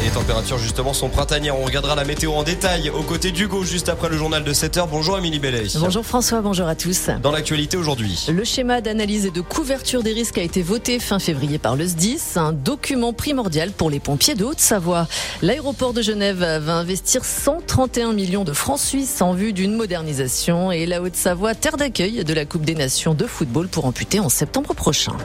Les températures justement sont printanières. On regardera la météo en détail aux côtés d'Hugo juste après le journal de 7h. Bonjour Amélie Bellet. Bonjour François, bonjour à tous. Dans l'actualité aujourd'hui. Le schéma d'analyse et de couverture des risques a été voté fin février par le SDIS, un document primordial pour les pompiers de Haute-Savoie. L'aéroport de Genève va investir 131 millions de francs suisses en vue d'une modernisation et la Haute-Savoie, terre d'accueil de la Coupe des Nations de football pour amputer en septembre prochain.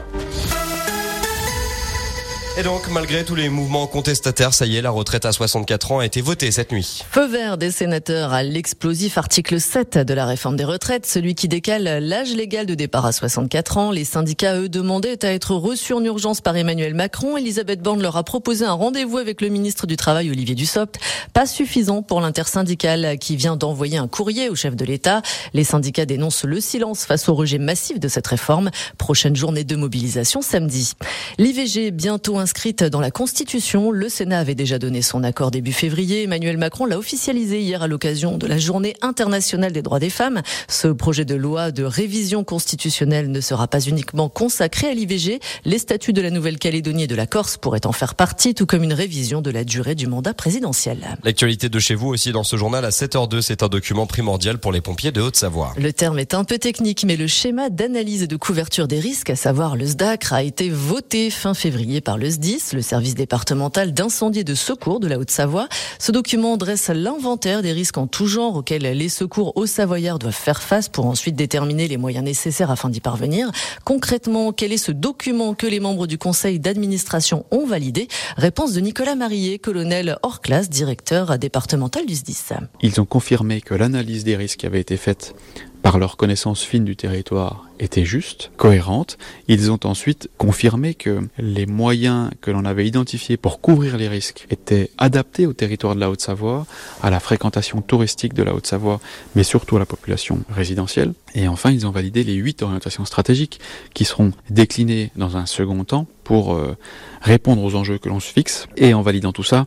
Et donc, malgré tous les mouvements contestataires, ça y est, la retraite à 64 ans a été votée cette nuit. Feu vert des sénateurs à l'explosif article 7 de la réforme des retraites, celui qui décale l'âge légal de départ à 64 ans. Les syndicats, eux, demandaient à être reçus en urgence par Emmanuel Macron. Elisabeth Borne leur a proposé un rendez-vous avec le ministre du Travail, Olivier Dussopt. Pas suffisant pour l'intersyndicale qui vient d'envoyer un courrier au chef de l'État. Les syndicats dénoncent le silence face au rejet massif de cette réforme. Prochaine journée de mobilisation samedi. L'IVG bientôt inscrite dans la Constitution. Le Sénat avait déjà donné son accord début février. Emmanuel Macron l'a officialisé hier à l'occasion de la Journée internationale des droits des femmes. Ce projet de loi de révision constitutionnelle ne sera pas uniquement consacré à l'IVG. Les statuts de la Nouvelle-Calédonie et de la Corse pourraient en faire partie, tout comme une révision de la durée du mandat présidentiel. L'actualité de chez vous aussi dans ce journal à 7h02, c'est un document primordial pour les pompiers de Haute-Savoie. Le terme est un peu technique, mais le schéma d'analyse et de couverture des risques, à savoir le SDACR, a été voté fin février par le Le service départemental d'incendie et de secours de la Haute-Savoie. Ce document dresse l'inventaire des risques en tout genre auxquels les secours aux Savoyards doivent faire face pour ensuite déterminer les moyens nécessaires afin d'y parvenir. Concrètement, quel est ce document que les membres du conseil d'administration ont validé? Réponse de Nicolas Marillet, colonel hors classe, directeur départemental du SDIS. Ils ont confirmé que l'analyse des risques avait été faite par leur connaissance fine du territoire, était juste, cohérente. Ils ont ensuite confirmé que les moyens que l'on avait identifiés pour couvrir les risques étaient adaptés au territoire de la Haute-Savoie, à la fréquentation touristique de la Haute-Savoie, mais surtout à la population résidentielle. Et enfin, ils ont validé les huit orientations stratégiques qui seront déclinées dans un second temps pour euh, répondre aux enjeux que l'on se fixe. Et en validant tout ça,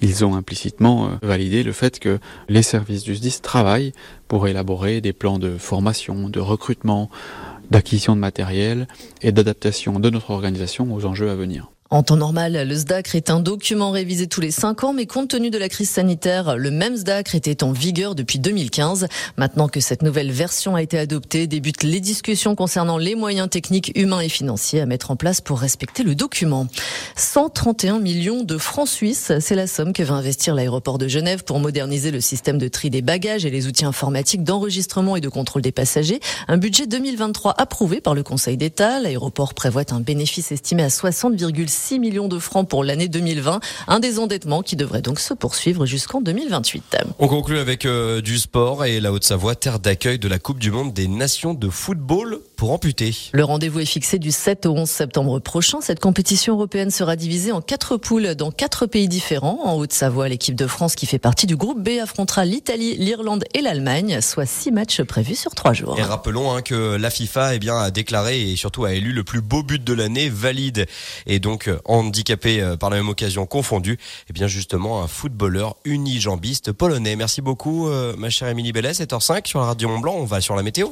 ils ont implicitement euh, validé le fait que les services du SDIS travaillent pour élaborer des plans de formation, de recrutement, d'acquisition de matériel et d'adaptation de notre organisation aux enjeux à venir. En temps normal, le SDACR est un document révisé tous les cinq ans, mais compte tenu de la crise sanitaire, le même SDACR était en vigueur depuis 2015. Maintenant que cette nouvelle version a été adoptée, débutent les discussions concernant les moyens techniques, humains et financiers à mettre en place pour respecter le document. 131 millions de francs suisses, c'est la somme que va investir l'aéroport de Genève pour moderniser le système de tri des bagages et les outils informatiques d'enregistrement et de contrôle des passagers. Un budget 2023 approuvé par le Conseil d'État. L'aéroport prévoit un bénéfice estimé à 60,6 6 millions de francs pour l'année 2020. Un désendettement qui devrait donc se poursuivre jusqu'en 2028. On conclut avec euh, du sport et la Haute-Savoie, terre d'accueil de la Coupe du Monde des Nations de football pour amputer. Le rendez-vous est fixé du 7 au 11 septembre prochain. Cette compétition européenne sera divisée en quatre poules dans quatre pays différents. En Haute-Savoie, l'équipe de France qui fait partie du groupe B affrontera l'Italie, l'Irlande et l'Allemagne, soit six matchs prévus sur trois jours. Et rappelons hein, que la FIFA eh bien, a déclaré et surtout a élu le plus beau but de l'année, valide. Et donc handicapé euh, par la même occasion confondu, et eh bien justement un footballeur unijambiste polonais. Merci beaucoup euh, ma chère Émilie Bellet, 7h05 sur la radio Mont Blanc, on va sur la météo.